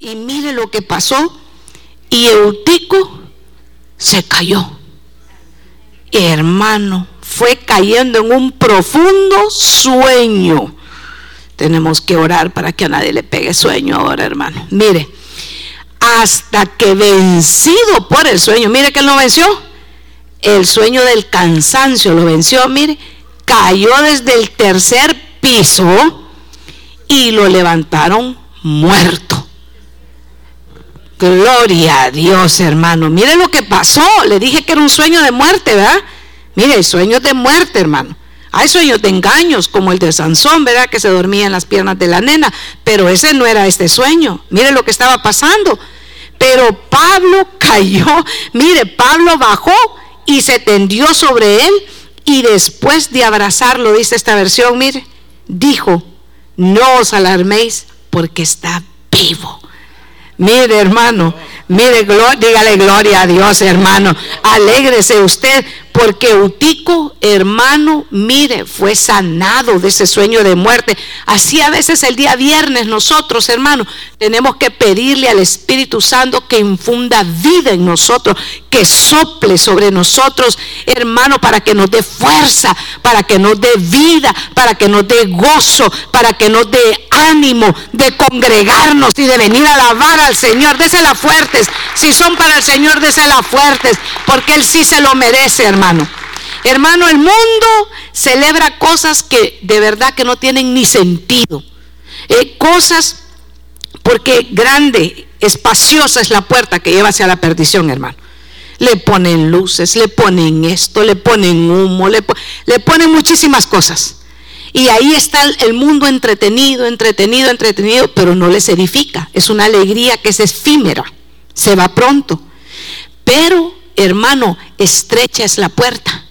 Y mire lo que pasó. Y Eutico se cayó. hermano, fue cayendo en un profundo sueño. Tenemos que orar para que a nadie le pegue sueño ahora, hermano. Mire, hasta que vencido por el sueño, mire que él no venció. El sueño del cansancio lo venció, mire, cayó desde el tercer piso y lo levantaron muerto. Gloria a Dios, hermano. Mire lo que pasó. Le dije que era un sueño de muerte, ¿verdad? Mire, sueños de muerte, hermano. Hay sueños de engaños, como el de Sansón, ¿verdad? Que se dormía en las piernas de la nena. Pero ese no era este sueño. Mire lo que estaba pasando. Pero Pablo cayó. Mire, Pablo bajó y se tendió sobre él. Y después de abrazarlo, dice esta versión, mire, dijo, no os alarméis porque está vivo. Mire, hermano, mire, dígale gloria a Dios, hermano. Alégrese usted porque Eutico, hermano, mire, fue sanado de ese sueño de muerte. Así a veces el día viernes nosotros, hermano, tenemos que pedirle al Espíritu Santo que infunda vida en nosotros, que sople sobre nosotros, hermano, para que nos dé fuerza, para que nos dé vida, para que nos dé gozo, para que nos dé ánimo de congregarnos y de venir a alabar al Señor. Désela fuertes. Si son para el Señor, désela fuertes, porque Él sí se lo merece, hermano. Hermano, el mundo celebra cosas que de verdad que no tienen ni sentido. Eh, cosas porque grande, espaciosa es la puerta que lleva hacia la perdición, hermano. Le ponen luces, le ponen esto, le ponen humo, le, le ponen muchísimas cosas. Y ahí está el mundo entretenido, entretenido, entretenido, pero no les edifica. Es una alegría que es efímera, se va pronto. Pero, hermano, estrecha es la puerta.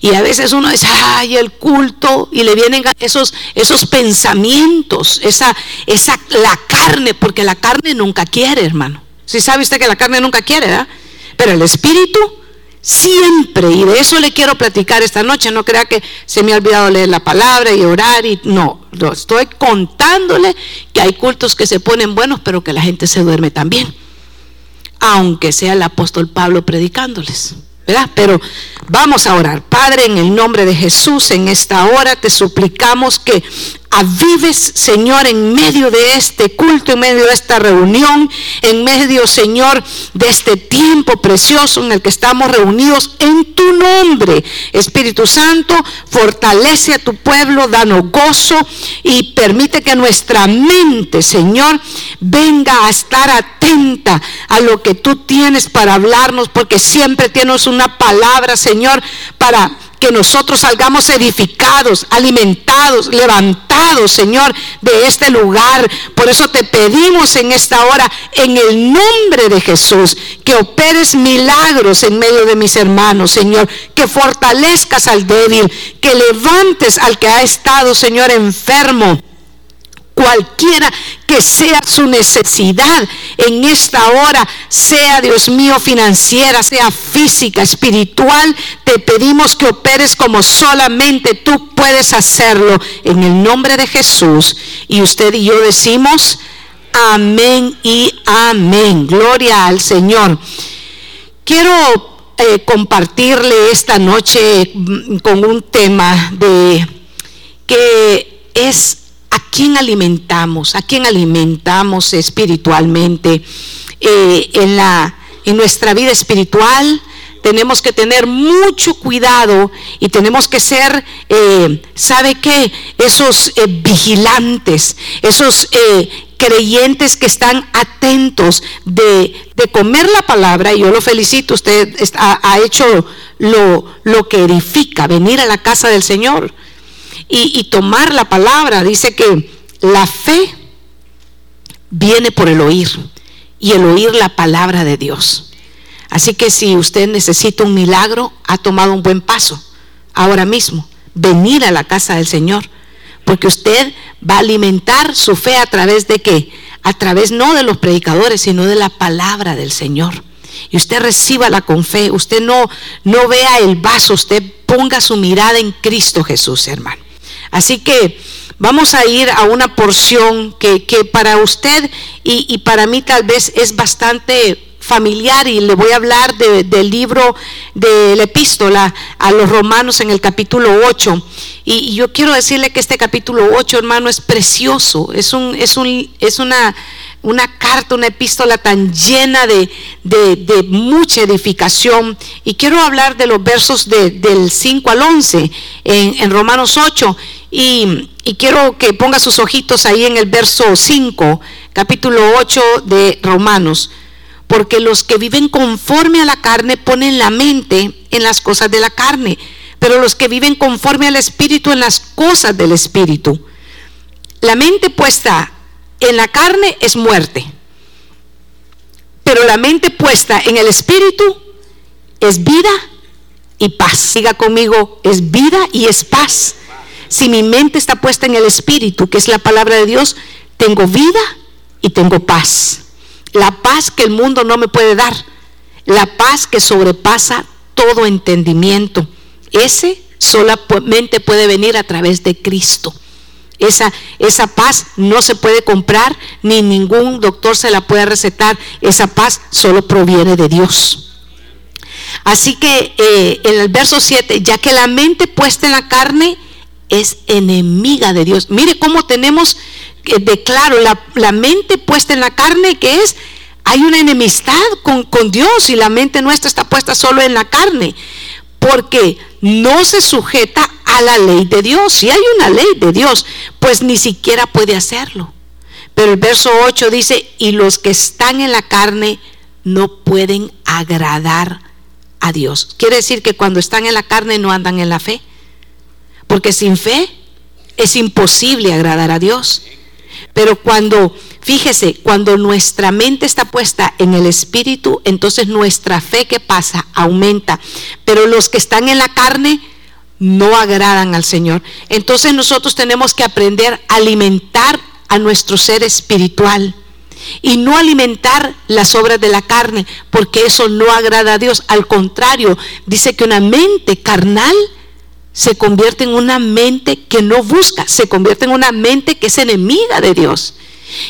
Y a veces uno dice, ay, el culto, y le vienen esos, esos pensamientos, esa, esa, la carne, porque la carne nunca quiere, hermano. Si sabe usted que la carne nunca quiere, ¿verdad? Pero el espíritu siempre, y de eso le quiero platicar esta noche, no crea que se me ha olvidado leer la palabra y orar, y no, lo estoy contándole que hay cultos que se ponen buenos, pero que la gente se duerme también, aunque sea el apóstol Pablo predicándoles. Pero vamos a orar. Padre, en el nombre de Jesús, en esta hora te suplicamos que avives, Señor, en medio de este culto, en medio de esta reunión, en medio, Señor, de este tiempo precioso en el que estamos reunidos en tu nombre. Espíritu Santo, fortalece a tu pueblo, danos gozo y permite que nuestra mente, Señor, venga a estar atenta a lo que tú tienes para hablarnos, porque siempre tienes una palabra, Señor, para que nosotros salgamos edificados, alimentados, levantados, Señor, de este lugar. Por eso te pedimos en esta hora, en el nombre de Jesús, que operes milagros en medio de mis hermanos, Señor, que fortalezcas al débil, que levantes al que ha estado, Señor, enfermo cualquiera que sea su necesidad en esta hora, sea Dios mío financiera, sea física, espiritual, te pedimos que operes como solamente tú puedes hacerlo en el nombre de Jesús. Y usted y yo decimos, amén y amén. Gloria al Señor. Quiero eh, compartirle esta noche mm, con un tema de que es ¿A quién alimentamos? ¿A quién alimentamos espiritualmente? Eh, en, la, en nuestra vida espiritual tenemos que tener mucho cuidado y tenemos que ser, eh, ¿sabe qué? Esos eh, vigilantes, esos creyentes que están atentos de, comer la palabra, y yo lo felicito, usted ha, hecho lo, lo que edifica, venir a la casa del Señor y, tomar la palabra. Dice que la fe viene por el oír y el oír la palabra de Dios. Así que si usted necesita un milagro, ha tomado un buen paso ahora mismo. Venir a la casa del Señor. Porque usted va a alimentar su fe a través de qué? A través no de los predicadores, sino de la palabra del Señor. Y usted la con fe. Usted no, no vea el vaso, usted ponga su mirada en Cristo Jesús, hermano. Así que vamos a ir a una porción que, para usted y, para mí tal vez es bastante familiar y le voy a hablar del libro de la epístola a los romanos en el capítulo 8. Y, yo quiero decirle que este capítulo 8, hermano, es precioso, es, un, es, un, es una una carta, una epístola tan llena de, mucha edificación. Y quiero hablar de los versos del 5 al 11 en, Romanos 8. Y, y, quiero que ponga sus ojitos ahí en el verso 5, capítulo 8 de Romanos. Porque los que viven conforme a la carne ponen la mente en las cosas de la carne, pero los que viven conforme al Espíritu en las cosas del Espíritu. La mente puesta en la carne es muerte, pero la mente puesta en el espíritu es vida y paz. Siga conmigo, es vida y es paz. Si mi mente está puesta en el espíritu, que es la palabra de Dios, tengo vida y tengo paz. La paz que el mundo no me puede dar. La paz que sobrepasa todo entendimiento. Ese solamente puede venir a través de Cristo. Esa, esa paz no se puede comprar, ni ningún doctor se la puede recetar. Esa paz solo proviene de Dios. Así que eh, en el verso 7, ya que la mente puesta en la carne es enemiga de Dios. Mire cómo tenemos eh, de claro la, la, mente puesta en la carne, que es, hay una enemistad con, con Dios y la mente nuestra está puesta solo en la carne porque no se sujeta la ley de Dios. Si hay una ley de Dios, pues ni siquiera puede hacerlo. Pero el verso 8 dice, y los que están en la carne no pueden agradar a Dios. Quiere decir que cuando están en la carne no andan en la fe. Porque sin fe es imposible agradar a Dios. Pero cuando Fíjese, cuando nuestra mente está puesta en el Espíritu, entonces nuestra fe que pasa aumenta. Pero los que están en la carne no agradan al Señor. Entonces nosotros tenemos que aprender a alimentar a nuestro ser espiritual y no alimentar las obras de la carne, porque eso no agrada a Dios. Al contrario, dice que una mente carnal se convierte en una mente que no busca, se convierte en una mente que es enemiga de Dios.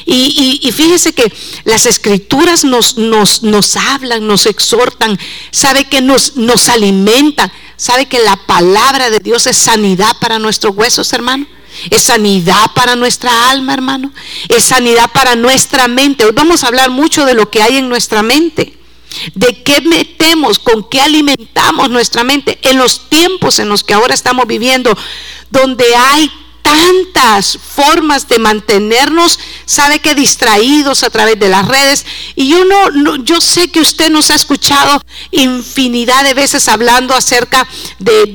Y, fíjese que las escrituras nos, nos, nos hablan, nos exhortan, sabe que nos, nos alimentan, sabe que la palabra de Dios es sanidad para nuestros huesos, hermano. Es sanidad para nuestra alma, hermano. Es sanidad para nuestra mente. Hoy vamos a hablar mucho de lo que hay en nuestra mente. De qué metemos, con qué alimentamos nuestra mente en los tiempos en los que ahora estamos viviendo, donde hay tantas formas de mantenernos, sabe que distraídos a través de las redes. Y yo no, yo sé que usted nos ha escuchado infinidad de veces hablando acerca de,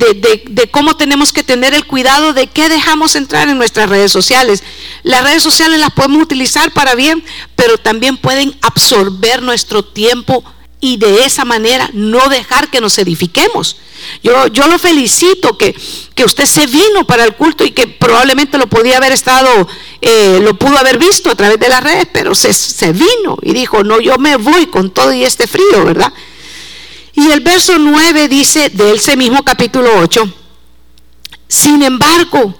de, cómo tenemos que tener el cuidado de qué dejamos entrar en nuestras redes sociales. Las redes sociales las podemos utilizar para bien, pero también pueden absorber nuestro tiempo y de esa manera no dejar que nos edifiquemos. Yo, yo lo felicito que, que usted se vino para el culto y que probablemente lo podía haber estado, eh, lo pudo haber visto a través de las redes, pero se, se vino y dijo, no, yo me voy con todo y este frío, ¿verdad? Y el verso 9 dice de ese mismo capítulo 8, sin embargo,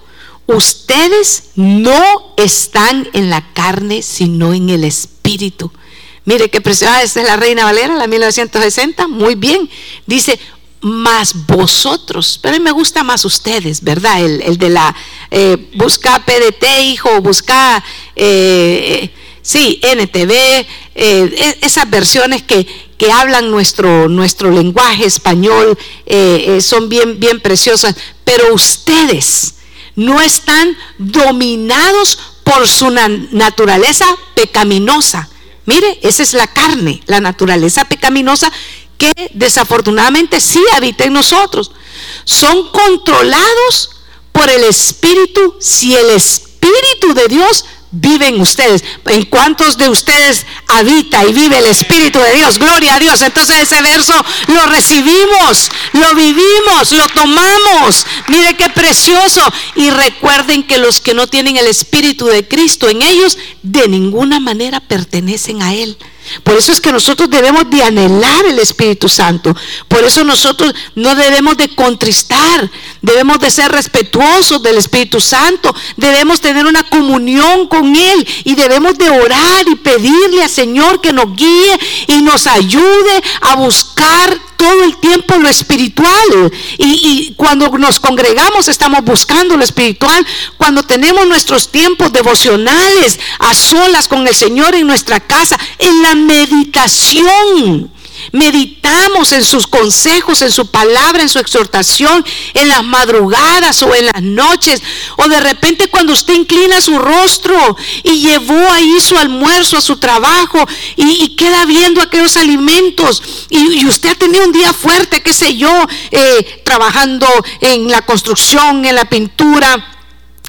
ustedes no están en la carne, sino en el espíritu. Mire qué preciosa, esta es la Reina Valera, la 1960, muy bien. Dice, más vosotros, pero a mí me gusta más ustedes, ¿verdad? El, de la, eh, busca PDT, hijo, busca, eh, sí, NTV, eh, e, esas versiones que, que hablan nuestro, nuestro lenguaje español, son bien, bien preciosas, pero ustedes no están dominados por su naturaleza pecaminosa Mire, esa es la carne, la naturaleza pecaminosa que desafortunadamente sí habita en nosotros. Son controlados por el Espíritu si el Espíritu de Dios viven ustedes. ¿En cuántos de ustedes habita y vive el Espíritu de Dios? Gloria a Dios. Entonces ese verso lo recibimos, lo vivimos, lo tomamos. Mire qué precioso. Y recuerden que los que no tienen el Espíritu de Cristo en ellos, de ninguna manera pertenecen a Él. Por eso es que nosotros debemos de anhelar el Espíritu Santo. Por eso nosotros no debemos de contristar, debemos de ser respetuosos del Espíritu Santo, debemos tener una comunión con Él y debemos de orar y pedirle al Señor que nos guíe y nos ayude a buscar todo el tiempo lo espiritual. Y, cuando nos congregamos estamos buscando lo espiritual. Cuando tenemos nuestros tiempos devocionales a solas con el Señor en nuestra casa, en la meditación meditamos en sus consejos, en su palabra, en su exhortación, en las madrugadas o en las noches, o de repente cuando usted inclina su rostro y llevó ahí su almuerzo a su trabajo y, queda viendo aquellos alimentos y, usted ha tenido un día fuerte, qué sé yo, eh, trabajando en la construcción, en la pintura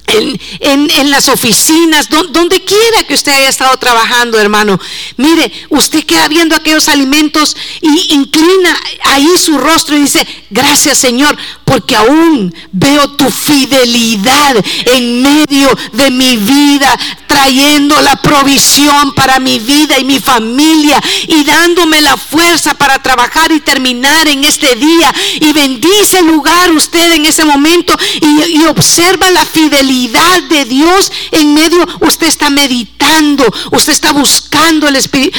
en, las oficinas, donde quiera que usted haya estado trabajando, hermano. Mire, usted queda viendo aquellos alimentos y inclina ahí su rostro y dice, gracias Señor, porque aún veo tu fidelidad en medio de mi vida, trayendo la provisión para mi vida y mi familia y dándome la fuerza para trabajar y terminar en este día. Y bendice el lugar usted en ese momento y, y observa la fidelidad de Dios en medio, usted está meditando, usted está buscando el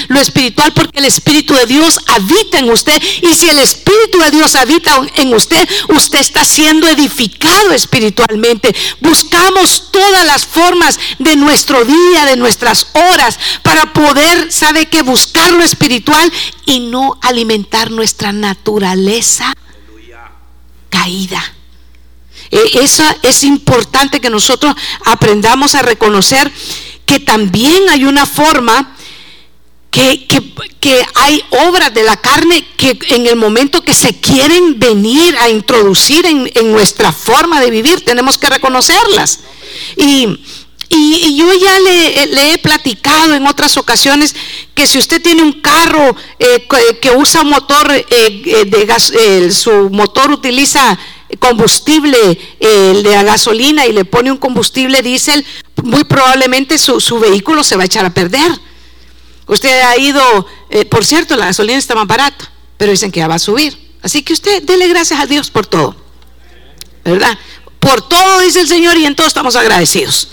lo espiritual porque el Espíritu de Dios habita en usted. Y si el Espíritu de Dios habita en usted, usted está siendo edificado espiritualmente. Buscamos todas las formas de nuestro día, de nuestras horas, para poder, ¿sabe que Buscar lo espiritual y no alimentar nuestra naturaleza caída. Eh, eso es importante que nosotros aprendamos a reconocer que también hay una forma que, hay obras de la carne que en el momento que se quieren venir a introducir en, nuestra forma de vivir, tenemos que reconocerlas. Y, yo ya le, he platicado en otras ocasiones que si usted tiene un carro eh, que, usa motor eh, de gas, su motor utiliza combustible eh, de gasolina y le pone un combustible diésel, muy probablemente su, vehículo se va a echar a perder. Usted ha ido, eh, por cierto, la gasolina está más barata, pero dicen que ya va a subir. Así que usted dele gracias a Dios por todo. ¿Verdad? Por todo dice el Señor y en todo estamos agradecidos.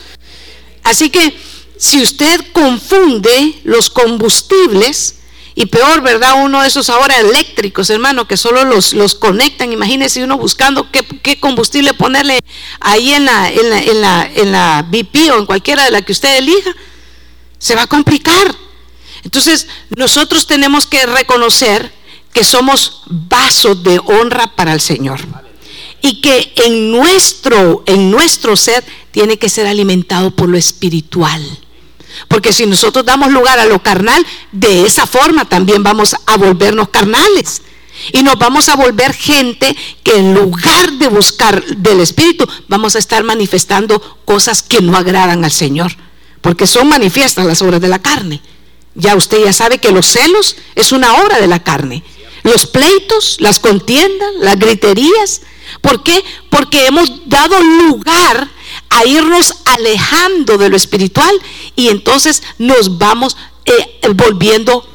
Así que si usted confunde los combustibles, y peor, ¿verdad? Uno de esos ahora eléctricos, hermano, que solo los, los conectan. Imagínese uno buscando qué, combustible ponerle ahí en la, en, la, en, la, en la BP o en cualquiera de la que usted elija. Se va a complicar. Entonces, nosotros tenemos que reconocer que somos vasos de honra para el Señor. Y que en nuestro, en nuestro ser tiene que ser alimentado por lo espiritual. Porque si nosotros damos lugar a lo carnal, de esa forma también vamos a volvernos carnales. Y nos vamos a volver gente que en lugar de buscar del Espíritu, vamos a estar manifestando cosas que no agradan al Señor. Porque son manifiestas las obras de la carne. Ya usted ya sabe que los celos es una obra de la carne. Los pleitos, las contiendas, las griterías. ¿Por qué? Porque hemos dado lugar a irnos alejando de lo espiritual y entonces nos vamos eh, volviendo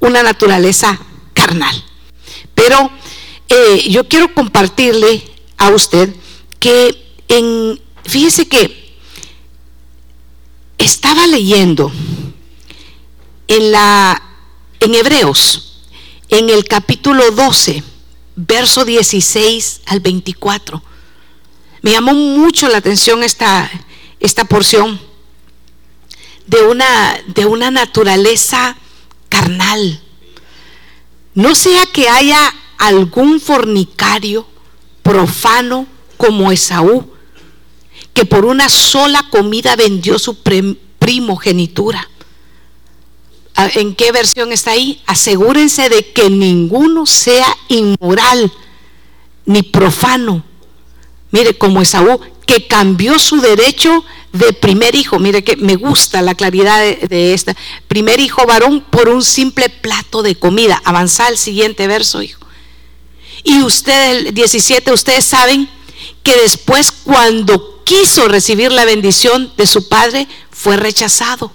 una naturaleza carnal. Pero eh, yo quiero compartirle a usted que en, fíjese que estaba leyendo en la en Hebreos en el capítulo 12, verso 16 al 24 me llamó mucho la atención esta, esta porción de una, de una naturaleza carnal. No sea que haya algún fornicario profano como Esaú, que por una sola comida vendió su primogenitura. ¿En qué versión está ahí? Asegúrense de que ninguno sea inmoral ni profano Mire, como Esaú, que cambió su derecho de primer hijo. Mire que me gusta la claridad de, esta. Primer hijo varón por un simple plato de comida. Avanza al siguiente verso, hijo. Y ustedes, el 17, ustedes saben que después cuando quiso recibir la bendición de su padre, fue rechazado,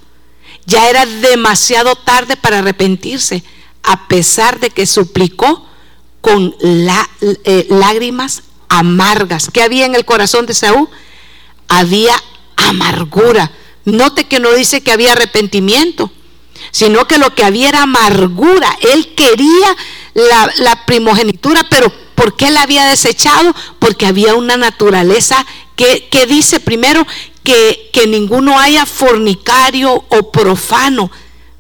Ya era demasiado tarde para arrepentirse, a pesar de que suplicó con eh, lágrimas amargas. ¿Qué había en el corazón de Saúl? Había amargura. Note que no dice que había arrepentimiento, sino que lo que había era amargura. Él quería la, primogenitura, pero ¿por qué la había desechado? Porque había una naturaleza que, dice primero que, que, ninguno haya fornicario o profano.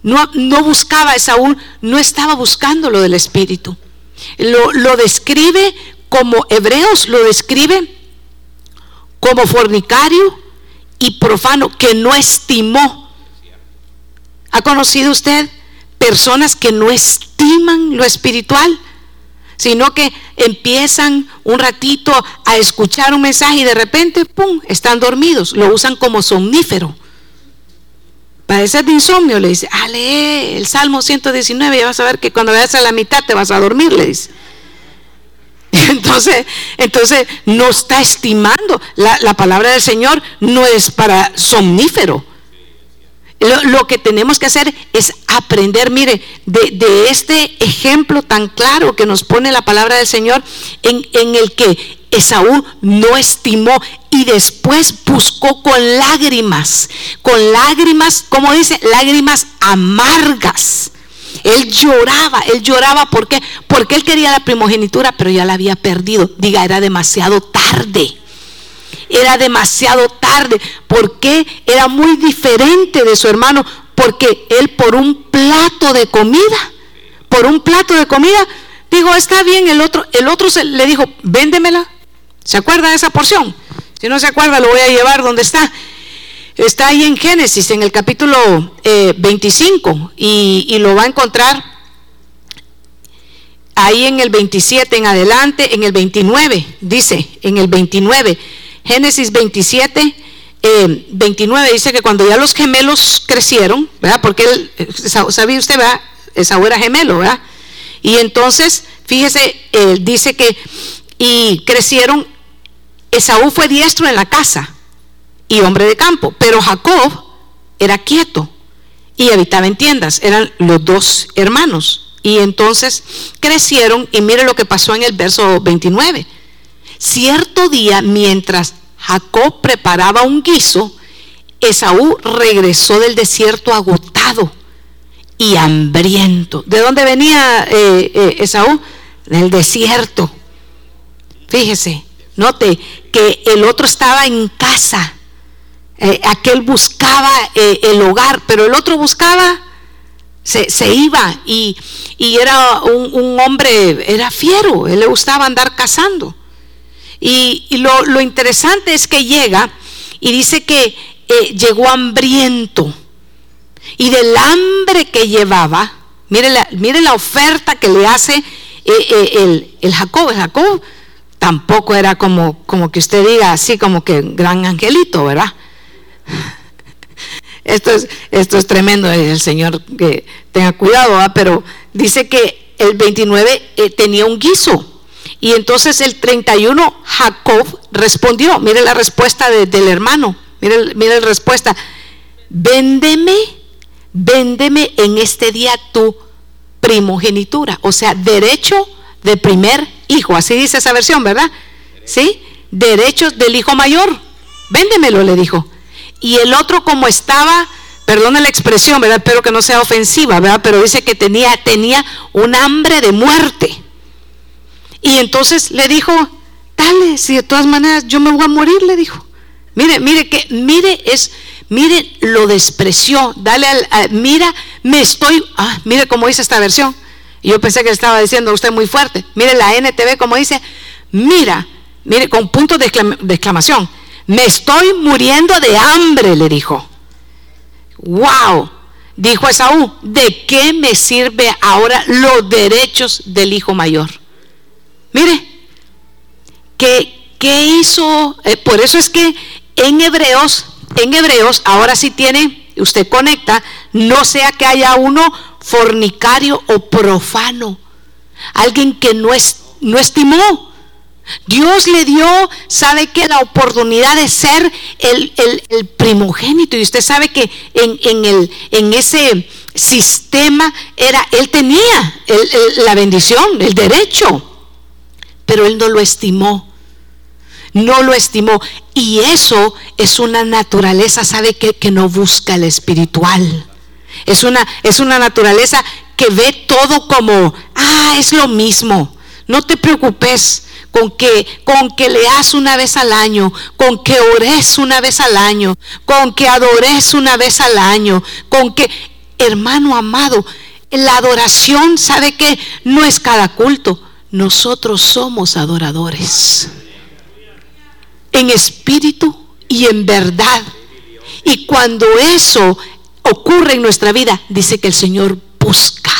No, no buscaba Saúl, no estaba buscando lo del Espíritu. Lo, lo describe como hebreos, lo describe como fornicario y profano que no estimó. ¿Ha conocido usted personas que no estiman lo espiritual? Sino que empiezan un ratito a escuchar un mensaje y de repente, ¡pum!, están dormidos. Lo usan como somnífero. Padece de insomnio, le dice, ah, lee el Salmo 119 y vas a ver que cuando veas a la mitad te vas a dormir, le dice. Entonces, entonces no está estimando. La, palabra del Señor no es para somnífero. Lo, que tenemos que hacer es aprender, mire, de, este ejemplo tan claro que nos pone la palabra del Señor, en, el que Esaú no estimó y después buscó con lágrimas, con lágrimas, como dice, lágrimas amargas él lloraba, él lloraba porque porque él quería la primogenitura, pero ya la había perdido. Diga, era demasiado tarde. Era demasiado tarde, porque era muy diferente de su hermano, porque él por un plato de comida, por un plato de comida, dijo, está bien, el otro, el otro se, le dijo, véndemela. ¿Se acuerda de esa porción? Si no se acuerda, lo voy a llevar donde está. Está ahí en Génesis, en el capítulo 25, eh, y, lo va a encontrar ahí en el 27 en adelante, en el 29, dice, en el 29, Génesis 27, 29 eh, dice que cuando ya los gemelos crecieron, ¿verdad? Porque él, sabía usted, ¿verdad? Esaú era gemelo, ¿verdad? Y entonces, fíjese, él dice que, y crecieron, Esaú fue diestro en la casa, y hombre de campo. Pero Jacob era quieto y habitaba en tiendas. Eran los dos hermanos. Y entonces crecieron y mire lo que pasó en el verso 29. Cierto día, mientras Jacob preparaba un guiso, Esaú regresó del desierto agotado y hambriento. ¿De dónde venía eh, eh, Esaú? Del desierto. Fíjese, note que el otro estaba en casa eh, aquel buscaba el hogar, pero el otro buscaba, se, iba y, era un, hombre, era fiero, él le gustaba andar cazando. Y, lo, interesante es que llega y dice que eh, llegó hambriento. Y del hambre que llevaba, mire la, mire la oferta que le hace el, el Jacob. El Jacob tampoco era como, como que usted diga así, como que gran angelito, ¿verdad? Esto es, esto es tremendo, el Señor que tenga cuidado, pero dice que el 29 eh, tenía un guiso. Y entonces el 31 Jacob respondió, mire la respuesta del hermano, mire, mire la respuesta, véndeme, véndeme en este día tu primogenitura, o sea, derecho de primer hijo, así dice esa versión, ¿verdad? ¿Sí? Derechos del hijo mayor, véndemelo, le dijo. Y el otro como estaba, perdone la expresión, ¿verdad? Espero que no sea ofensiva, ¿verdad? Pero dice que tenía, tenía un hambre de muerte. Y entonces le dijo, dale, si de todas maneras yo me voy a morir, le dijo. Mire, mire que, mire, es, mire, lo despreció, dale al, mira, me estoy, ah, mire cómo dice esta versión. yo pensé que estaba diciendo usted muy fuerte. Mire la NTV como dice, mira, mire, con puntos de exclamación, me estoy muriendo de hambre, le dijo. Wow, dijo Esaú, ¿de qué me sirve ahora los derechos del hijo mayor? Mire, ¿qué, qué hizo? Eh, por eso es que en Hebreos, en Hebreos, ahora sí tiene, usted conecta, no sea que haya uno fornicario o profano, alguien que no, es, no estimó Dios le dio, sabe que la oportunidad de ser el, primogénito. Y usted sabe que en, el, en ese sistema era, él tenía la bendición, el derecho. Pero él no lo estimó. No lo estimó. Y eso es una naturaleza, ¿sabe qué? Que no busca el espiritual. Es una, es una naturaleza que ve todo como, ah, es lo mismo. No te preocupes con que, con que leas una vez al año, con que ores una vez al año, con que adores una vez al año, con que, hermano amado, la adoración, ¿sabe que No es cada culto. Nosotros somos adoradores. En espíritu y en verdad. Y cuando eso ocurre en nuestra vida, dice que el Señor busca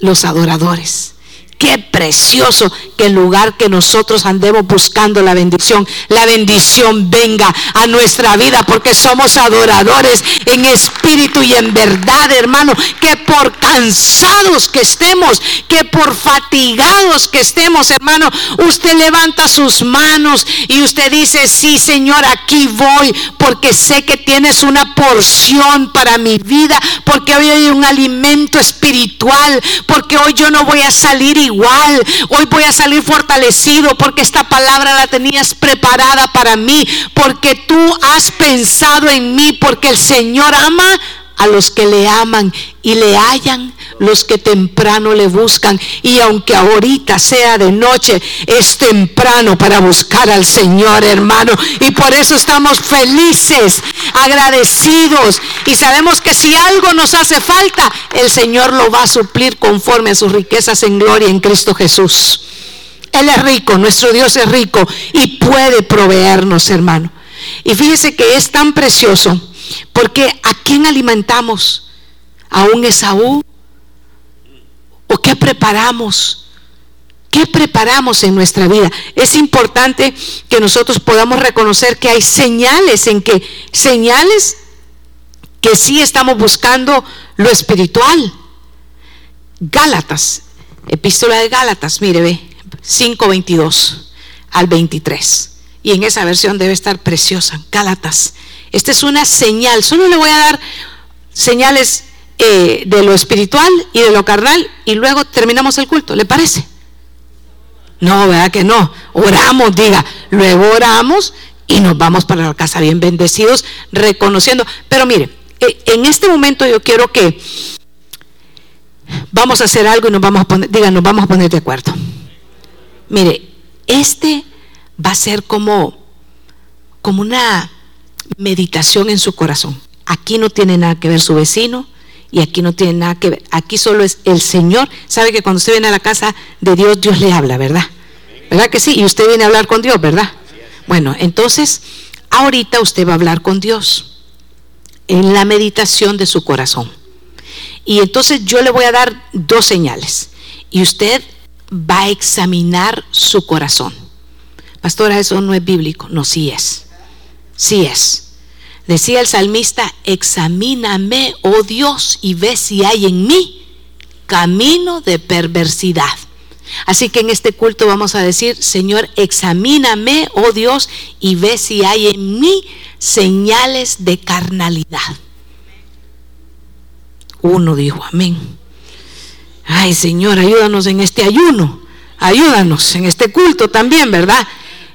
los adoradores. Qué precioso que en lugar que nosotros andemos buscando la bendición, la bendición venga a nuestra vida porque somos adoradores en espíritu y en verdad, hermano. Que por cansados que estemos, que por fatigados que estemos, hermano, usted levanta sus manos y usted dice, sí, Señor, aquí voy porque sé que tienes una porción para mi vida, porque hoy hay un alimento espiritual, porque hoy yo no voy a salir y igual. Hoy voy a salir fortalecido porque esta palabra la tenías preparada para mí, porque tú has pensado en mí, porque el Señor ama a los que le aman y le hallan los que temprano le buscan. Y aunque ahorita sea de noche, es temprano para buscar al Señor, hermano. Y por eso estamos felices, agradecidos. Y sabemos que si algo nos hace falta, el Señor lo va a suplir conforme a sus riquezas en gloria en Cristo Jesús. Él es rico, nuestro Dios es rico y puede proveernos, hermano. Y fíjese que es tan precioso porque ¿a quién alimentamos? ¿A un Esaú? ¿O qué preparamos? ¿Qué preparamos en nuestra vida? Es importante que nosotros podamos reconocer que hay señales en que, señales que sí estamos buscando lo espiritual. Gálatas, epístola de Gálatas, mire, ve, 5.22 al 23. Y en esa versión debe estar preciosa, Gálatas esta es una señal. Solo le voy a dar señales eh, de lo espiritual y de lo carnal y luego terminamos el culto. ¿Le parece? No, ¿verdad que no? Oramos, diga. Luego oramos y nos vamos para la casa bien bendecidos, reconociendo. Pero mire, eh, en este momento yo quiero que vamos a hacer algo y nos vamos a poner, diga, nos vamos a poner de acuerdo. Mire, este va a ser como, como una meditación en su corazón. Aquí no tiene nada que ver su vecino y aquí no tiene nada que ver. Aquí solo es el Señor. Sabe que cuando usted viene a la casa de Dios, Dios le habla, ¿verdad? ¿Verdad que sí? Y usted viene a hablar con Dios, ¿verdad? Bueno, entonces, ahorita usted va a hablar con Dios en la meditación de su corazón. Y entonces yo le voy a dar dos señales. Y usted va a examinar su corazón. Pastora, eso no es bíblico. No, sí es. Sí es. Decía el salmista, examíname, oh Dios, y ve si hay en mí camino de perversidad. Así que en este culto vamos a decir, Señor, examíname, oh Dios, y ve si hay en mí señales de carnalidad. Uno dijo, amén. Ay, Señor, ayúdanos en este ayuno. Ayúdanos en este culto también, ¿verdad?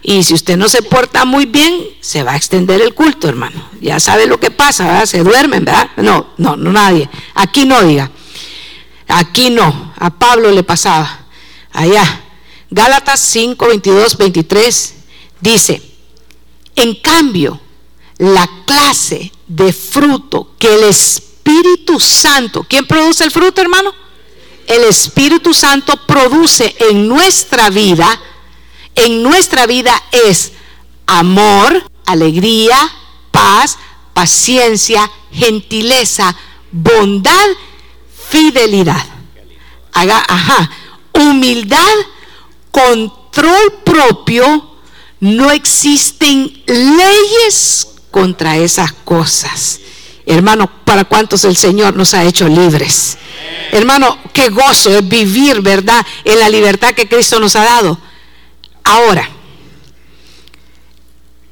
Y si usted no se porta muy bien, se va a extender el culto, hermano. Ya sabe lo que pasa, ¿verdad? Se duermen, ¿verdad? No, no, no nadie. Aquí no diga. Aquí no. A Pablo le pasaba. Allá. Gálatas 5, 22, 23 dice, en cambio, la clase de fruto que el Espíritu Santo, ¿quién produce el fruto, hermano? El Espíritu Santo produce en nuestra vida, en nuestra vida es amor, alegría, paz, paciencia, gentileza, bondad, fidelidad. Haga, ajá, humildad, control propio. No existen leyes contra esas cosas. Hermano, ¿para cuántos el Señor nos ha hecho libres? Hermano, qué gozo es vivir, ¿verdad? En la libertad que Cristo nos ha dado. Ahora,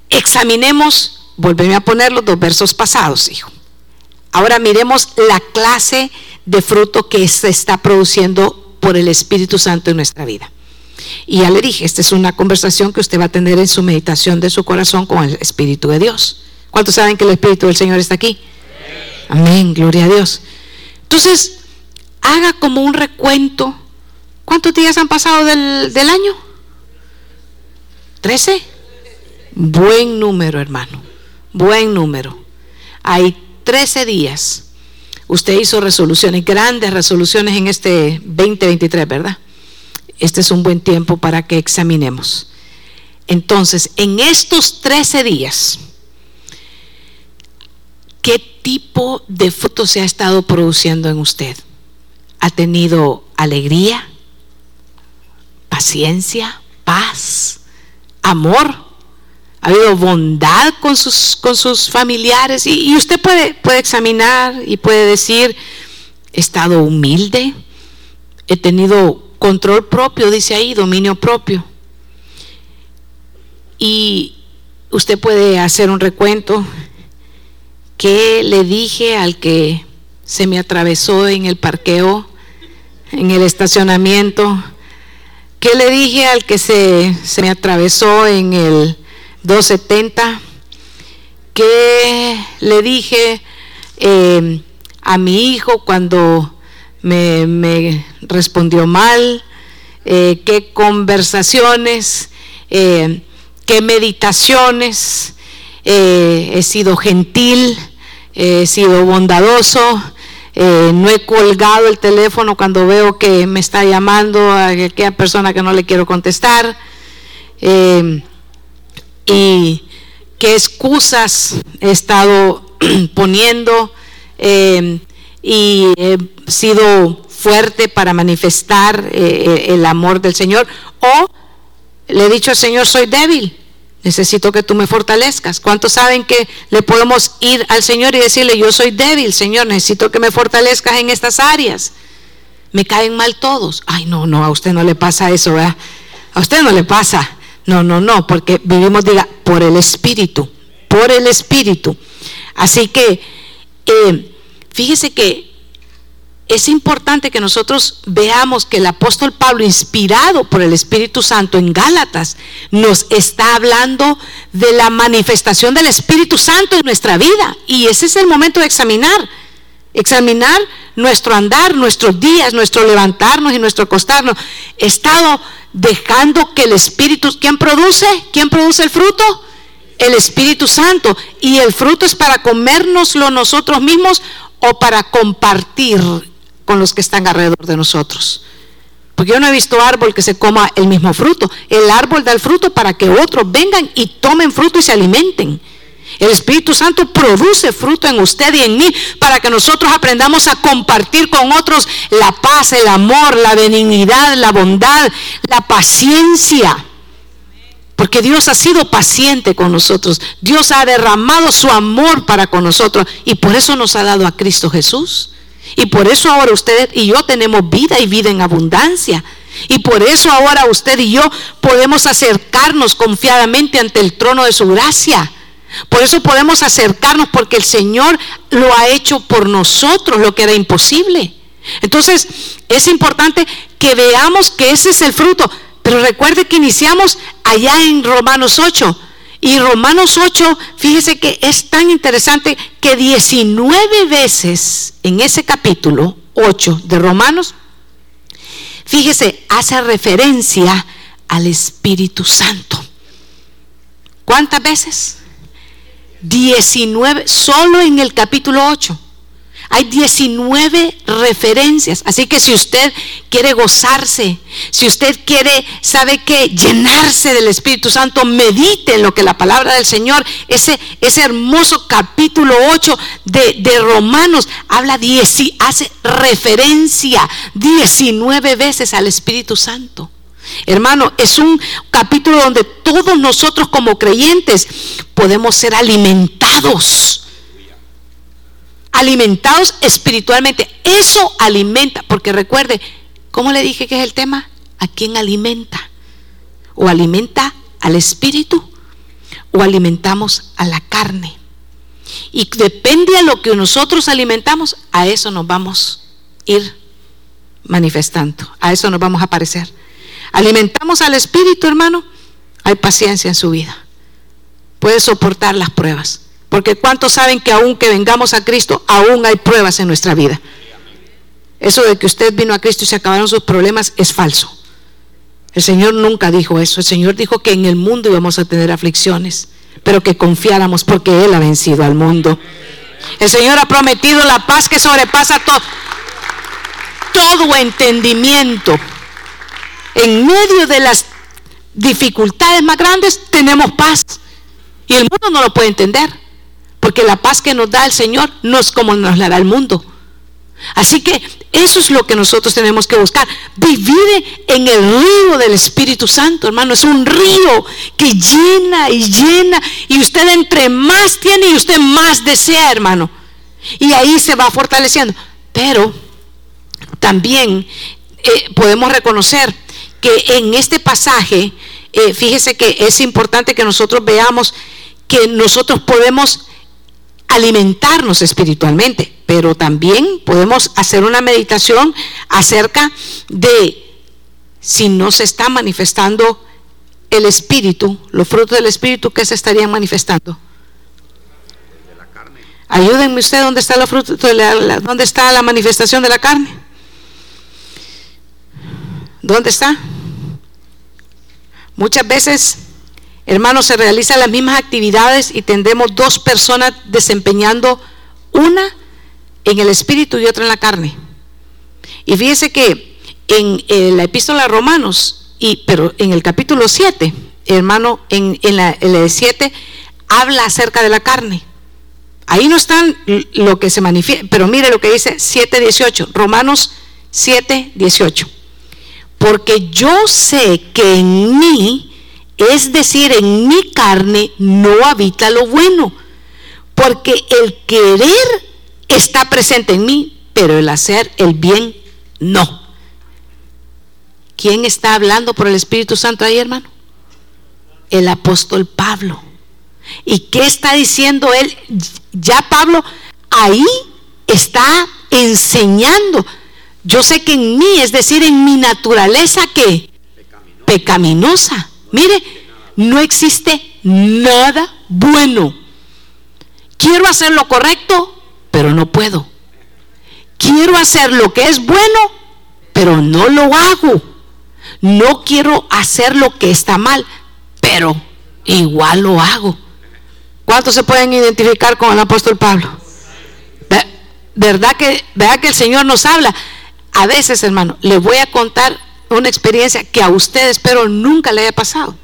examinemos, volveme a poner los dos versos pasados, hijo. Ahora miremos la clase de fruto que se está produciendo por el Espíritu Santo en nuestra vida. Y ya le dije, esta es una conversación que usted va a tener en su meditación de su corazón con el Espíritu de Dios. ¿Cuántos saben que el Espíritu del Señor está aquí? Amén, gloria a Dios. Entonces, haga como un recuento. ¿Cuántos días han pasado del, del año? ¿Trece? Buen número, hermano. Buen número. Hay trece días. Usted hizo resoluciones, grandes resoluciones en este 2023, ¿verdad? Este es un buen tiempo para que examinemos. Entonces, en estos trece días, ¿qué tipo de fruto se ha estado produciendo en usted? ¿Ha tenido alegría, paciencia, paz, amor? ¿Ha habido bondad con sus, con sus familiares? Y, usted puede, puede examinar y puede decir, he estado humilde, he tenido control propio, dice ahí, dominio propio. Y usted puede hacer un recuento ¿Qué le dije al que se me atravesó en el parqueo, en el estacionamiento? ¿Qué le dije al que se, me atravesó en el 270? ¿Qué le dije eh, a mi hijo cuando me, respondió mal? Eh, ¿Qué conversaciones? Eh, ¿Qué meditaciones? he sido gentil? he sido bondadoso, eh, no he colgado el teléfono cuando veo que me está llamando a aquella persona que no le quiero contestar. Eh, y qué excusas he estado poniendo. Eh, y he sido fuerte para manifestar el amor del Señor. O le he dicho al Señor soy débil Necesito que tú me fortalezcas. ¿Cuántos saben que le podemos ir al Señor y decirle, yo soy débil, Señor, necesito que me fortalezcas en estas áreas? Me caen mal todos. Ay, no, no, a usted no le pasa eso, ¿verdad? A usted no le pasa. No, no, no, porque vivimos, diga, por el Espíritu, por el Espíritu. Así que, eh, fíjese que es importante que nosotros veamos que el apóstol Pablo, inspirado por el Espíritu Santo en Gálatas, nos está hablando de la manifestación del Espíritu Santo en nuestra vida. Y ese es el momento de examinar. Examinar nuestro andar, nuestros días, nuestro levantarnos y nuestro acostarnos. He estado dejando que el Espíritu, ¿quién produce? ¿Quién produce el fruto? El Espíritu Santo. Y el fruto es para comérnoslo nosotros mismos o para compartir con los que están alrededor de nosotros. Porque yo no he visto árbol que se coma el mismo fruto. El árbol da el fruto para que otros vengan y tomen fruto y se alimenten. El Espíritu Santo produce fruto en usted y en mí para que nosotros aprendamos a compartir con otros la paz, el amor, la benignidad, la bondad, la paciencia. Porque Dios ha sido paciente con nosotros. Dios ha derramado su amor para con nosotros y por eso nos ha dado a Cristo Jesús. Y por eso ahora usted y yo tenemos vida y vida en abundancia. Y por eso ahora usted y yo podemos acercarnos confiadamente ante el trono de su gracia. Por eso podemos acercarnos porque el Señor lo ha hecho por nosotros, lo que era imposible. Entonces, es importante que veamos que ese es el fruto. Pero recuerde que iniciamos allá en Romanos 8 y Romanos 8, fíjese que es tan interesante que 19 veces en ese capítulo 8 de Romanos, fíjese, hace referencia al Espíritu Santo. ¿Cuántas veces? 19, solo en el capítulo 8. Hay 19 referencias. Así que si usted quiere gozarse, si usted quiere, sabe que llenarse del Espíritu Santo, medite en lo que la palabra del Señor, ese, ese hermoso capítulo 8 de, de Romanos, habla, hace referencia 19 veces al Espíritu Santo. Hermano, es un capítulo donde todos nosotros como creyentes podemos ser alimentados alimentados espiritualmente. Eso alimenta, porque recuerde, ¿cómo le dije que es el tema? ¿A quién alimenta? ¿O alimenta al espíritu? o alimentamos a la carne. Y depende a lo que nosotros alimentamos, a eso nos vamos a ir manifestando, a eso nos vamos a parecer. Alimentamos al espíritu, hermano, hay paciencia en su vida. Puede soportar las pruebas. Porque ¿cuántos saben que aún que vengamos a Cristo, aún hay pruebas en nuestra vida? Eso de que usted vino a Cristo y se acabaron sus problemas es falso. El Señor nunca dijo eso. El Señor dijo que en el mundo íbamos a tener aflicciones, pero que confiáramos porque Él ha vencido al mundo. El Señor ha prometido la paz que sobrepasa todo, todo entendimiento. En medio de las dificultades más grandes tenemos paz. Y el mundo no lo puede entender. Porque la paz que nos da el Señor no es como nos la da el mundo. Así que eso es lo que nosotros tenemos que buscar. Vivir en el río del Espíritu Santo, hermano. Es un río que llena y llena. Y usted entre más tiene y usted más desea, hermano. Y ahí se va fortaleciendo. Pero también eh, podemos reconocer que en este pasaje, eh, fíjese que es importante que nosotros veamos que nosotros podemos alimentarnos espiritualmente, pero también podemos hacer una meditación acerca de si no se está manifestando el espíritu, los frutos del espíritu que se estarían manifestando. Ayúdenme usted, ¿dónde está los frutos dónde está la manifestación de la carne? ¿Dónde está? Muchas veces Hermanos, se realizan las mismas actividades y tendremos dos personas desempeñando una en el espíritu y otra en la carne. Y fíjese que en, la epístola a Romanos, y, pero en el capítulo 7, hermano, en, en la, el 7 habla acerca de la carne. Ahí no están lo que se manifiesta, pero mire lo que dice 7.18, Romanos 7.18. Porque yo sé que en mí, es decir, en mi carne no habita lo bueno, porque el querer está presente en mí, pero el hacer el bien no. ¿Quién está hablando por el Espíritu Santo ahí, hermano? El apóstol Pablo. ¿Y qué está diciendo él? Ya Pablo ahí está enseñando. Yo sé que en mí, es decir, en mi naturaleza que pecaminosa Mire, no existe nada bueno. Quiero hacer lo correcto, pero no puedo. Quiero hacer lo que es bueno, pero no lo hago. No quiero hacer lo que está mal, pero igual lo hago. ¿Cuántos se pueden identificar con el apóstol Pablo? ¿Verdad que, ¿Verdad que el Señor nos habla? A veces, hermano, les voy a contar una experiencia que a usted espero nunca le haya pasado.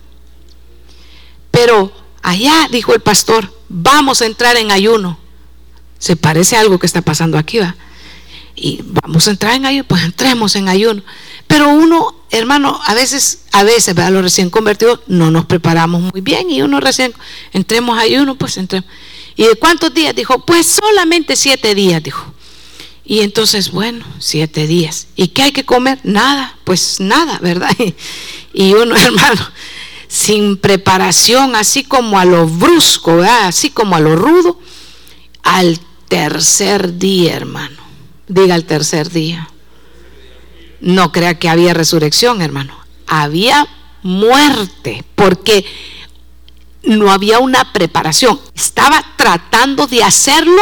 Pero allá, dijo el pastor, vamos a entrar en ayuno. Se parece a algo que está pasando aquí, ¿va? Y vamos a entrar en ayuno, pues entremos en ayuno. Pero uno, hermano, a veces, a veces, ¿verdad? Los recién convertidos no nos preparamos muy bien y uno recién, entremos ayuno, pues entremos. ¿Y de cuántos días? Dijo, pues solamente siete días, dijo. Y entonces, bueno, siete días. ¿Y qué hay que comer? Nada, pues nada, ¿verdad? Y uno, hermano, sin preparación, así como a lo brusco, ¿verdad? así como a lo rudo, al tercer día, hermano. Diga el tercer día. No crea que había resurrección, hermano. Había muerte, porque no había una preparación. Estaba tratando de hacerlo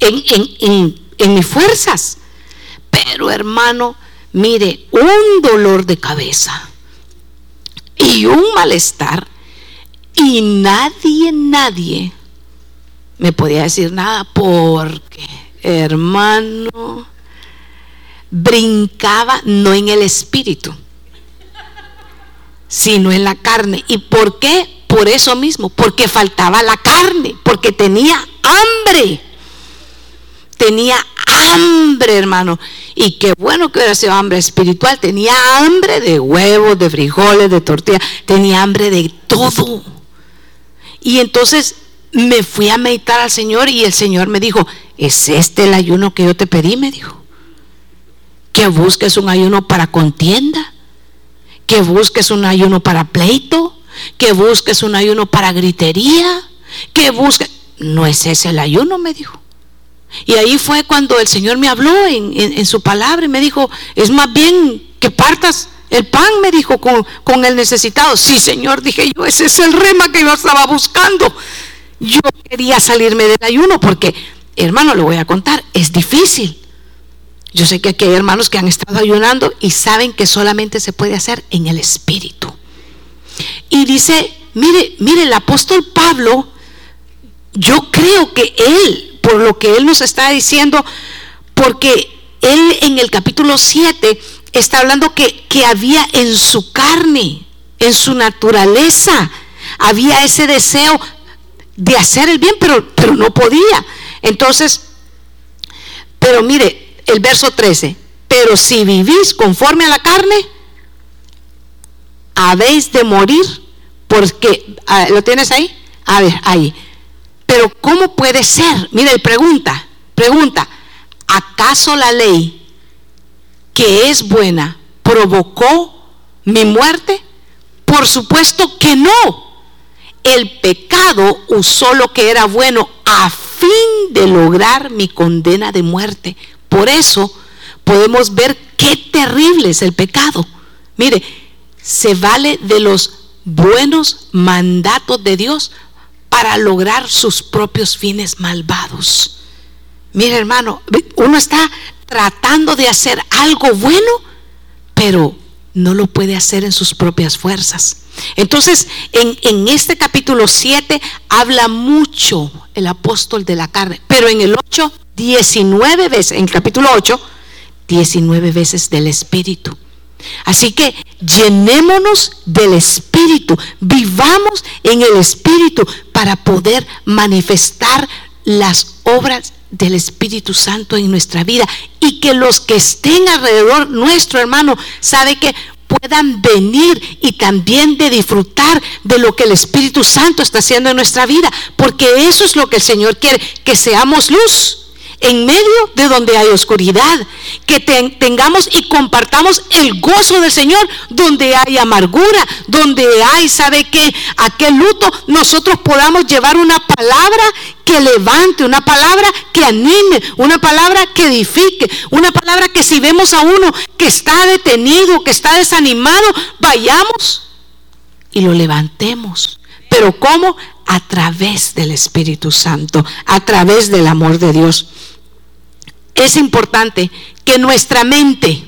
en, en, en en mis fuerzas. Pero hermano, mire, un dolor de cabeza y un malestar y nadie, nadie me podía decir nada porque, hermano, brincaba no en el espíritu, sino en la carne. ¿Y por qué? Por eso mismo, porque faltaba la carne, porque tenía hambre tenía hambre, hermano. Y qué bueno que hubiera sido hambre espiritual. Tenía hambre de huevos, de frijoles, de tortilla. Tenía hambre de todo. Y entonces me fui a meditar al Señor y el Señor me dijo, ¿es este el ayuno que yo te pedí? Me dijo. Que busques un ayuno para contienda. Que busques un ayuno para pleito. que busques un ayuno para gritería, que busques... No es ese el ayuno, me dijo. Y ahí fue cuando el Señor me habló en, su palabra y me dijo, es más bien que partas el pan, me dijo, con, con, el necesitado. Sí, Señor, dije yo, ese es el rema que yo estaba buscando. Yo quería salirme del ayuno porque, hermano, le voy a contar, es difícil. Yo sé que aquí hay hermanos que han estado ayunando y saben que solamente se puede hacer en el Espíritu. Y dice, mire, mire, el apóstol Pablo, yo creo que él, por lo que él nos está diciendo, porque él en el capítulo 7 está hablando que, que había en su carne, en su naturaleza, había ese deseo de hacer el bien, pero, pero no podía. Entonces, pero mire, el verso 13, pero si vivís conforme a la carne, habéis de morir, porque, ah, ¿lo tienes ahí? A ver, ahí. Pero ¿cómo puede ser? Mire, pregunta, pregunta, ¿acaso la ley que es buena provocó mi muerte? Por supuesto que no. El pecado usó lo que era bueno a fin de lograr mi condena de muerte. Por eso podemos ver qué terrible es el pecado. Mire, se vale de los buenos mandatos de Dios para lograr sus propios fines malvados. Mire hermano, uno está tratando de hacer algo bueno, pero no lo puede hacer en sus propias fuerzas. Entonces, en, en, este capítulo 7 habla mucho el apóstol de la carne, pero en el 8 19 veces, en el capítulo 8, 19 veces del Espíritu. Así que llenémonos del Espíritu, vivamos en el Espíritu para poder manifestar las obras del Espíritu Santo en nuestra vida. Y que los que estén alrededor nuestro hermano sabe que puedan venir y también de disfrutar de lo que el Espíritu Santo está haciendo en nuestra vida, porque eso es lo que el Señor quiere, que seamos luz en medio de donde hay oscuridad, que tengamos y compartamos el gozo del Señor donde hay amargura, donde hay, ¿sabe qué? Aquel luto, nosotros podamos llevar una palabra que levante, una palabra que anime, una palabra que edifique, una palabra que si vemos a uno que está detenido, que está desanimado, vayamos y lo levantemos. Pero ¿cómo? A través del Espíritu Santo, a través del amor de Dios es importante que nuestra mente,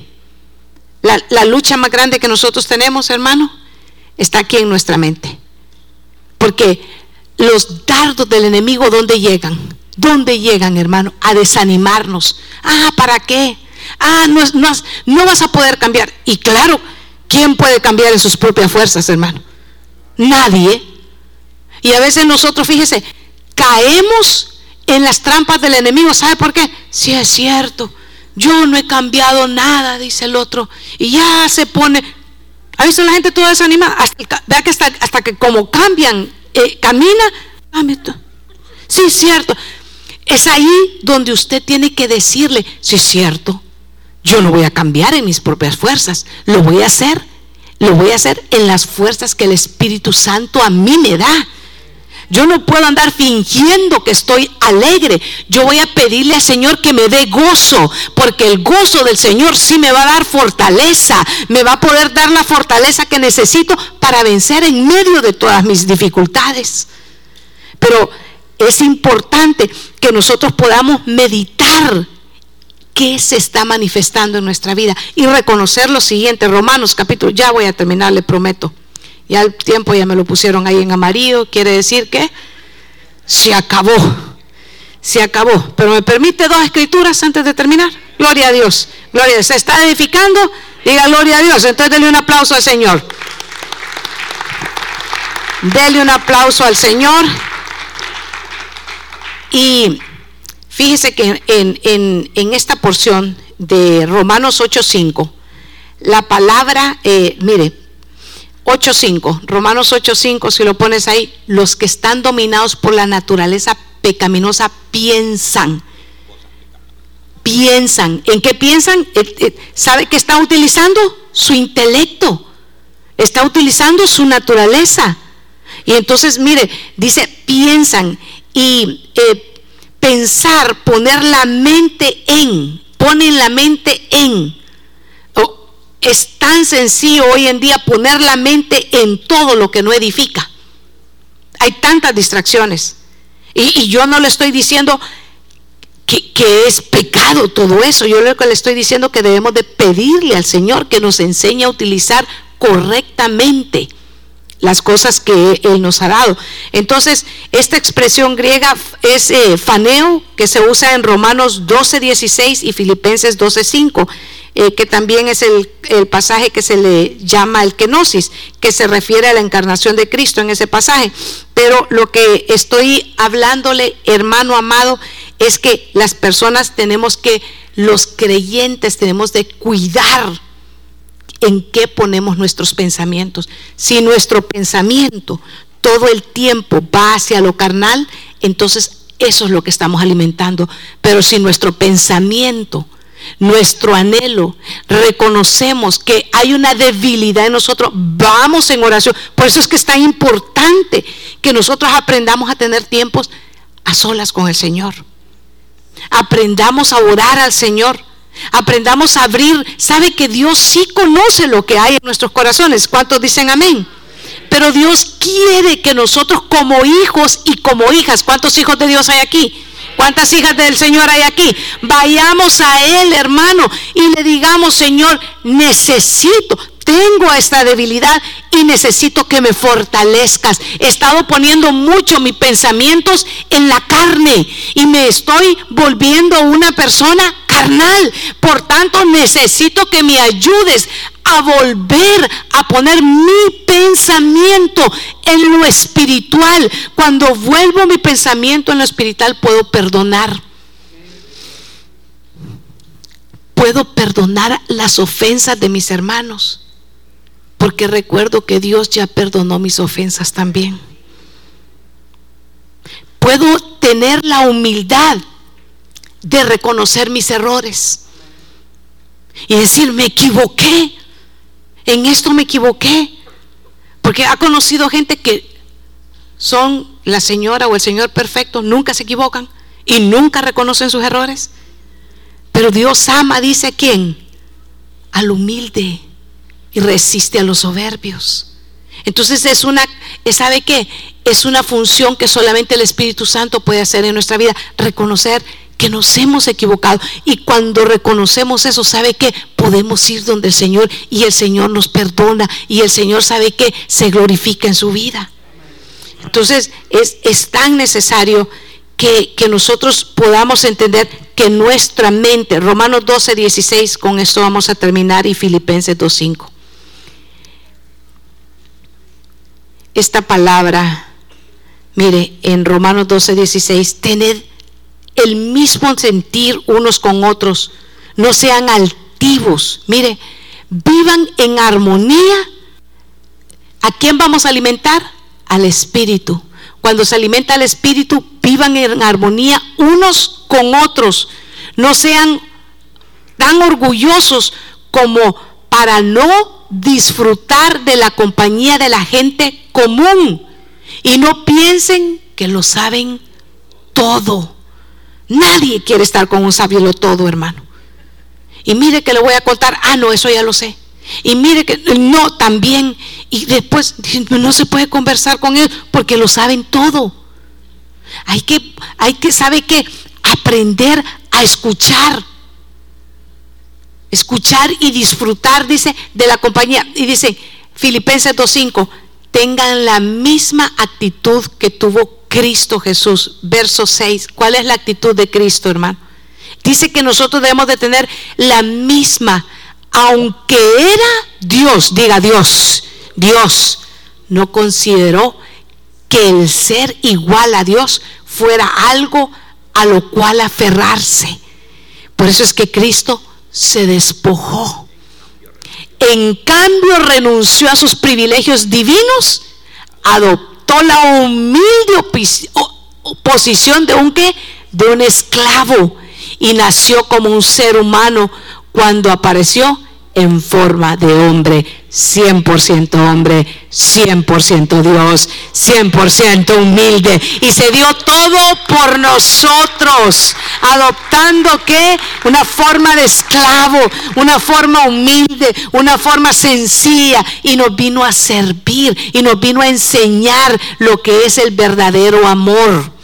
la, lucha más grande que nosotros tenemos, hermano, está aquí en nuestra mente. Porque los dardos del enemigo, ¿dónde llegan? ¿Dónde llegan, hermano? A desanimarnos. Ah, ¿para qué? Ah, no, no, no vas a poder cambiar. Y claro, ¿quién puede cambiar en sus propias fuerzas, hermano? Nadie. Y a veces nosotros, fíjese, caemos en las trampas del enemigo. ¿Sabe por qué? Si es cierto, yo no he cambiado nada, dice el otro. Y ya se pone. ¿Ha visto la gente toda desanimada? Hasta, vea que hasta, hasta que como cambian, eh, camina. Sí, es cierto. Es ahí donde usted tiene que decirle, si es cierto, yo no voy a cambiar en mis propias fuerzas, lo voy a hacer, lo voy a hacer en las fuerzas que el Espíritu Santo a mí me da. Yo no puedo andar fingiendo que estoy alegre. Yo voy a pedirle al Señor que me dé gozo, porque el gozo del Señor sí me va a dar fortaleza, me va a poder dar la fortaleza que necesito para vencer en medio de todas mis dificultades. Pero es importante que nosotros podamos meditar qué se está manifestando en nuestra vida y reconocer lo siguiente, Romanos capítulo, ya voy a terminar, le prometo. Ya el tiempo ya me lo pusieron ahí en amarillo, quiere decir que se acabó. Se acabó. Pero me permite dos escrituras antes de terminar. Gloria a Dios. Gloria a Dios. ¿Se está edificando? Diga gloria a Dios. Entonces dele un aplauso al Señor. Dele un aplauso al Señor. Y fíjese que en, en esta porción de Romanos 8.5, la palabra, eh, mire, 8.5, Romanos 8.5, si lo pones ahí, los que están dominados por la naturaleza pecaminosa piensan. Piensan. ¿En qué piensan? Eh, eh, ¿Sabe que está utilizando? Su intelecto. Está utilizando su naturaleza. Y entonces, mire, dice, piensan y eh, pensar, poner la mente en, ponen la mente en. Es tan sencillo hoy en día poner la mente en todo lo que no edifica. Hay tantas distracciones. Y, yo no le estoy diciendo que, que, es pecado todo eso. Yo lo que le estoy diciendo que debemos de pedirle al Señor que nos enseñe a utilizar correctamente las cosas que Él nos ha dado. Entonces, esta expresión griega es eh, faneo, que se usa en Romanos 12, 16 y Filipenses 12, 5, eh, que también es el, el, pasaje que se le llama el kenosis, que se refiere a la encarnación de Cristo en ese pasaje. Pero lo que estoy hablándole, hermano amado, es que las personas tenemos que, los creyentes tenemos de cuidar en qué ponemos nuestros pensamientos. Si nuestro pensamiento todo el tiempo va hacia lo carnal, entonces eso es lo que estamos alimentando. Pero si nuestro pensamiento, nuestro anhelo, reconocemos que hay una debilidad en nosotros, vamos en oración. Por eso es que es tan importante que nosotros aprendamos a tener tiempos a solas con el Señor. Aprendamos a orar al Señor. Aprendamos a abrir. Sabe que Dios sí conoce lo que hay en nuestros corazones. ¿Cuántos dicen amén? Pero Dios quiere que nosotros como hijos y como hijas, ¿cuántos hijos de Dios hay aquí? ¿Cuántas hijas del Señor hay aquí? Vayamos a Él, hermano, y le digamos, Señor, necesito, tengo esta debilidad y necesito que me fortalezcas. He estado poniendo mucho mis pensamientos en la carne y me estoy volviendo una persona carnal. Por tanto, necesito que me ayudes a volver a poner mi pensamiento en lo espiritual. Cuando vuelvo mi pensamiento en lo espiritual, puedo perdonar. Puedo perdonar las ofensas de mis hermanos. Porque recuerdo que Dios ya perdonó mis ofensas también. Puedo tener la humildad de reconocer mis errores y decir, me equivoqué, en esto me equivoqué. Porque ha conocido gente que son la señora o el señor perfecto, nunca se equivocan y nunca reconocen sus errores. Pero Dios ama, dice quién, al humilde y resiste a los soberbios. Entonces es una, ¿sabe qué? Es una función que solamente el Espíritu Santo puede hacer en nuestra vida, reconocer que nos hemos equivocado. Y cuando reconocemos eso, ¿sabe que Podemos ir donde el Señor y el Señor nos perdona y el Señor sabe que se glorifica en su vida. Entonces es, es tan necesario que, que, nosotros podamos entender que nuestra mente, Romanos 12, 16, con esto vamos a terminar y Filipenses 2, 5. Esta palabra, mire, en Romanos 12, 16, tened el mismo sentir unos con otros, no sean altivos, mire, vivan en armonía. ¿A quién vamos a alimentar? Al Espíritu. Cuando se alimenta al Espíritu, vivan en armonía unos con otros. No sean tan orgullosos como para no disfrutar de la compañía de la gente común. Y no piensen que lo saben todo. Nadie quiere estar con un sabio todo, hermano. Y mire que le voy a contar, ah, no, eso ya lo sé. Y mire que no, también. Y después no se puede conversar con ellos porque lo saben todo. Hay que, hay que, ¿sabe qué? Aprender a escuchar. Escuchar y disfrutar, dice, de la compañía. Y dice, Filipenses 2.5, tengan la misma actitud que tuvo Cristo Jesús. Verso 6. ¿Cuál es la actitud de Cristo, hermano? Dice que nosotros debemos de tener la misma, aunque era Dios, diga Dios, Dios no consideró que el ser igual a Dios fuera algo a lo cual aferrarse. Por eso es que Cristo se despojó. En cambio renunció a sus privilegios divinos, adoptó la humilde posición de un que de un esclavo. Y nació como un ser humano cuando apareció en forma de hombre, 100% hombre, 100% Dios, 100% humilde. Y se dio todo por nosotros, adoptando que una forma de esclavo, una forma humilde, una forma sencilla. Y nos vino a servir y nos vino a enseñar lo que es el verdadero amor.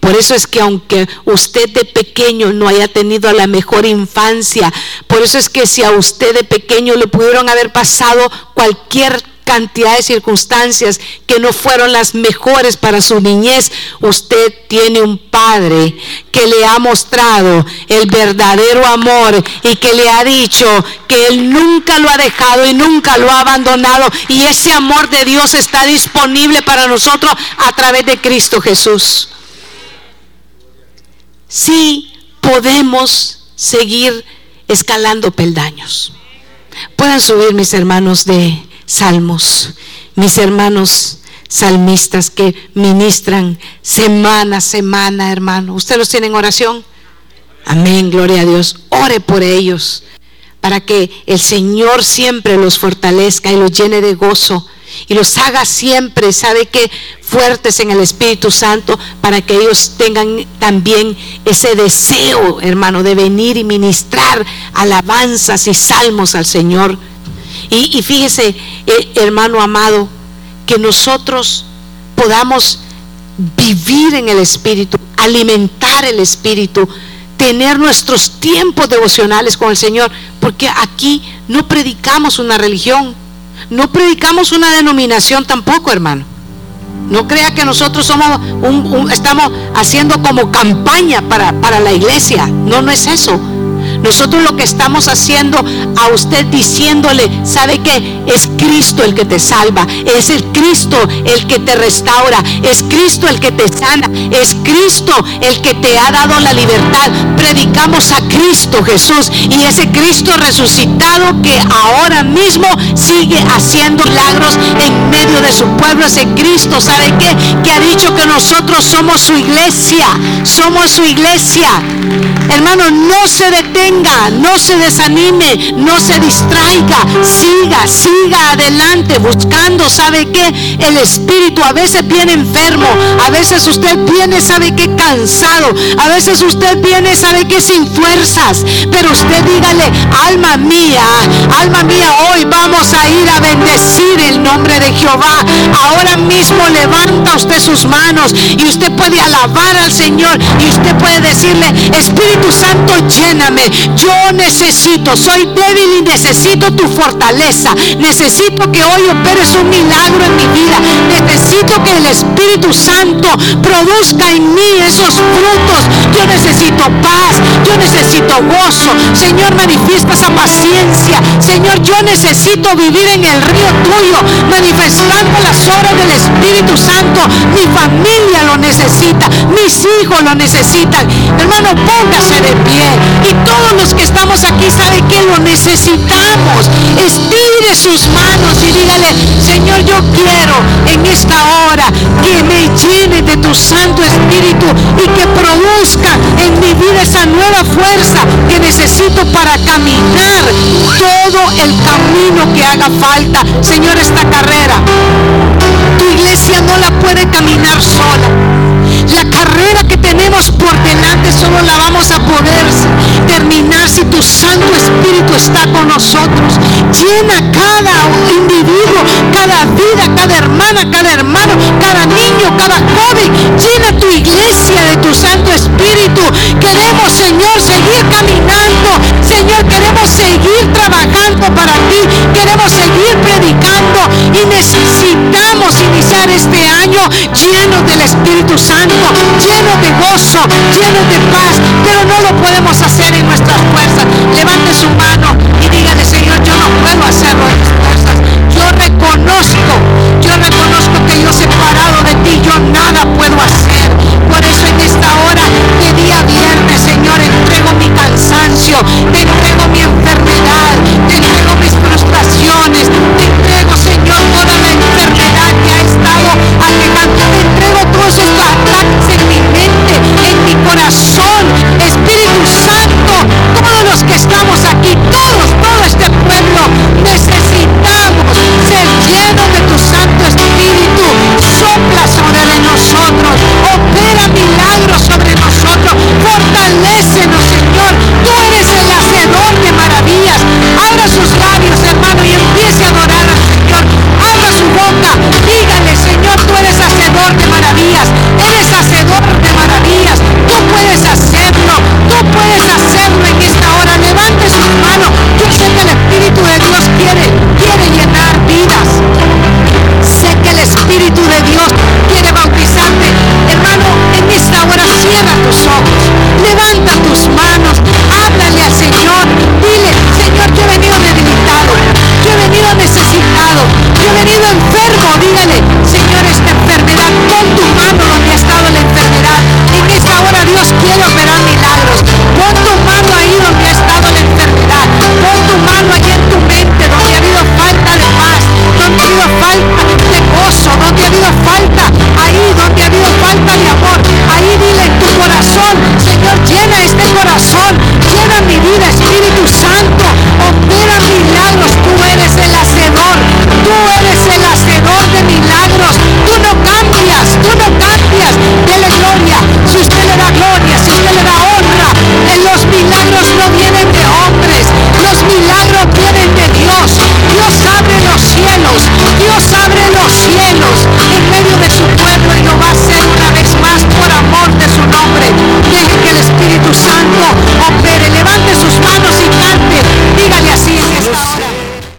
Por eso es que aunque usted de pequeño no haya tenido la mejor infancia, por eso es que si a usted de pequeño le pudieron haber pasado cualquier cantidad de circunstancias que no fueron las mejores para su niñez, usted tiene un padre que le ha mostrado el verdadero amor y que le ha dicho que él nunca lo ha dejado y nunca lo ha abandonado. Y ese amor de Dios está disponible para nosotros a través de Cristo Jesús sí podemos seguir escalando peldaños. Puedan subir mis hermanos de salmos, mis hermanos salmistas que ministran semana a semana, hermano. ¿Usted los tiene en oración? Amén, gloria a Dios. Ore por ellos para que el Señor siempre los fortalezca y los llene de gozo y los haga siempre, ¿sabe qué? Fuertes en el Espíritu Santo para que ellos tengan también ese deseo, hermano, de venir y ministrar alabanzas y salmos al Señor. Y, fíjese, eh, hermano amado, que nosotros podamos vivir en el Espíritu, alimentar el Espíritu, tener nuestros tiempos devocionales con el Señor, porque aquí no predicamos una religión, no predicamos una denominación tampoco, hermano. No crea que nosotros somos un, estamos haciendo como campaña para, para la iglesia. No, no es eso. Nosotros lo que estamos haciendo a usted diciéndole, ¿sabe qué? Es Cristo el que te salva, es el Cristo el que te restaura, es Cristo el que te sana, es Cristo el que te ha dado la libertad. Predicamos a Cristo Jesús y ese Cristo resucitado que ahora mismo sigue haciendo milagros en medio de su pueblo, ese Cristo, ¿sabe qué? Que ha dicho que nosotros somos su iglesia, somos su iglesia. Hermano, no se detenga no se desanime, no se distraiga, siga, siga adelante buscando, ¿sabe qué? El espíritu a veces viene enfermo, a veces usted viene, ¿sabe qué? Cansado, a veces usted viene, ¿sabe qué? Sin fuerzas, pero usted dígale, alma mía, alma mía, hoy vamos a ir a bendecir el nombre de Jehová. Ahora mismo levanta usted sus manos y usted puede alabar al Señor y usted puede decirle, Espíritu Santo, lléname, yo necesito, soy débil y necesito tu fortaleza. Necesito que hoy operes un milagro en mi vida. Necesito que el Espíritu Santo produzca en mí esos frutos. Yo necesito paz, yo necesito gozo. Señor, manifiesta esa paciencia. Señor, yo necesito vivir en el río tuyo, manifestando las obras del Espíritu Santo. Mi familia lo necesita, mis hijos lo necesitan. Hermano, póngase de pie y todo los que estamos aquí sabe que lo necesitamos. Estire sus manos y dígale, Señor, yo quiero en esta hora que me llene de tu Santo Espíritu y que produzca en mi vida esa nueva fuerza que necesito para caminar todo el camino que haga falta. Señor, esta carrera, tu iglesia no la puede caminar sola. La carrera que tenemos por solo la vamos a poder terminar si tu Santo Espíritu está con nosotros. Llena cada individuo, cada vida, cada hermana, cada hermano, cada niño, cada joven. Llena tu iglesia de tu Santo Espíritu. Queremos, Señor, seguir caminando. Señor, queremos seguir trabajando para ti. Queremos seguir predicando y necesitamos iniciar este año llenos del Espíritu Santo, lleno de gozo, lleno de paz, pero no lo podemos hacer en nuestras fuerzas. Levante su mano y dígale, Señor, yo no puedo hacerlo.